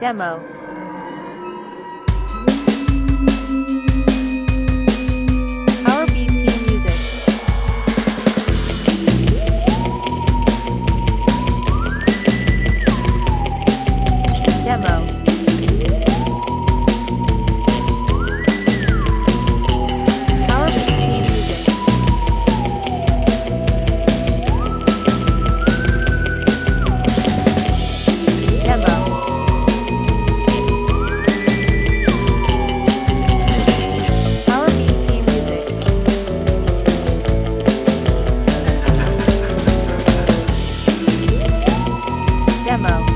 demo Demo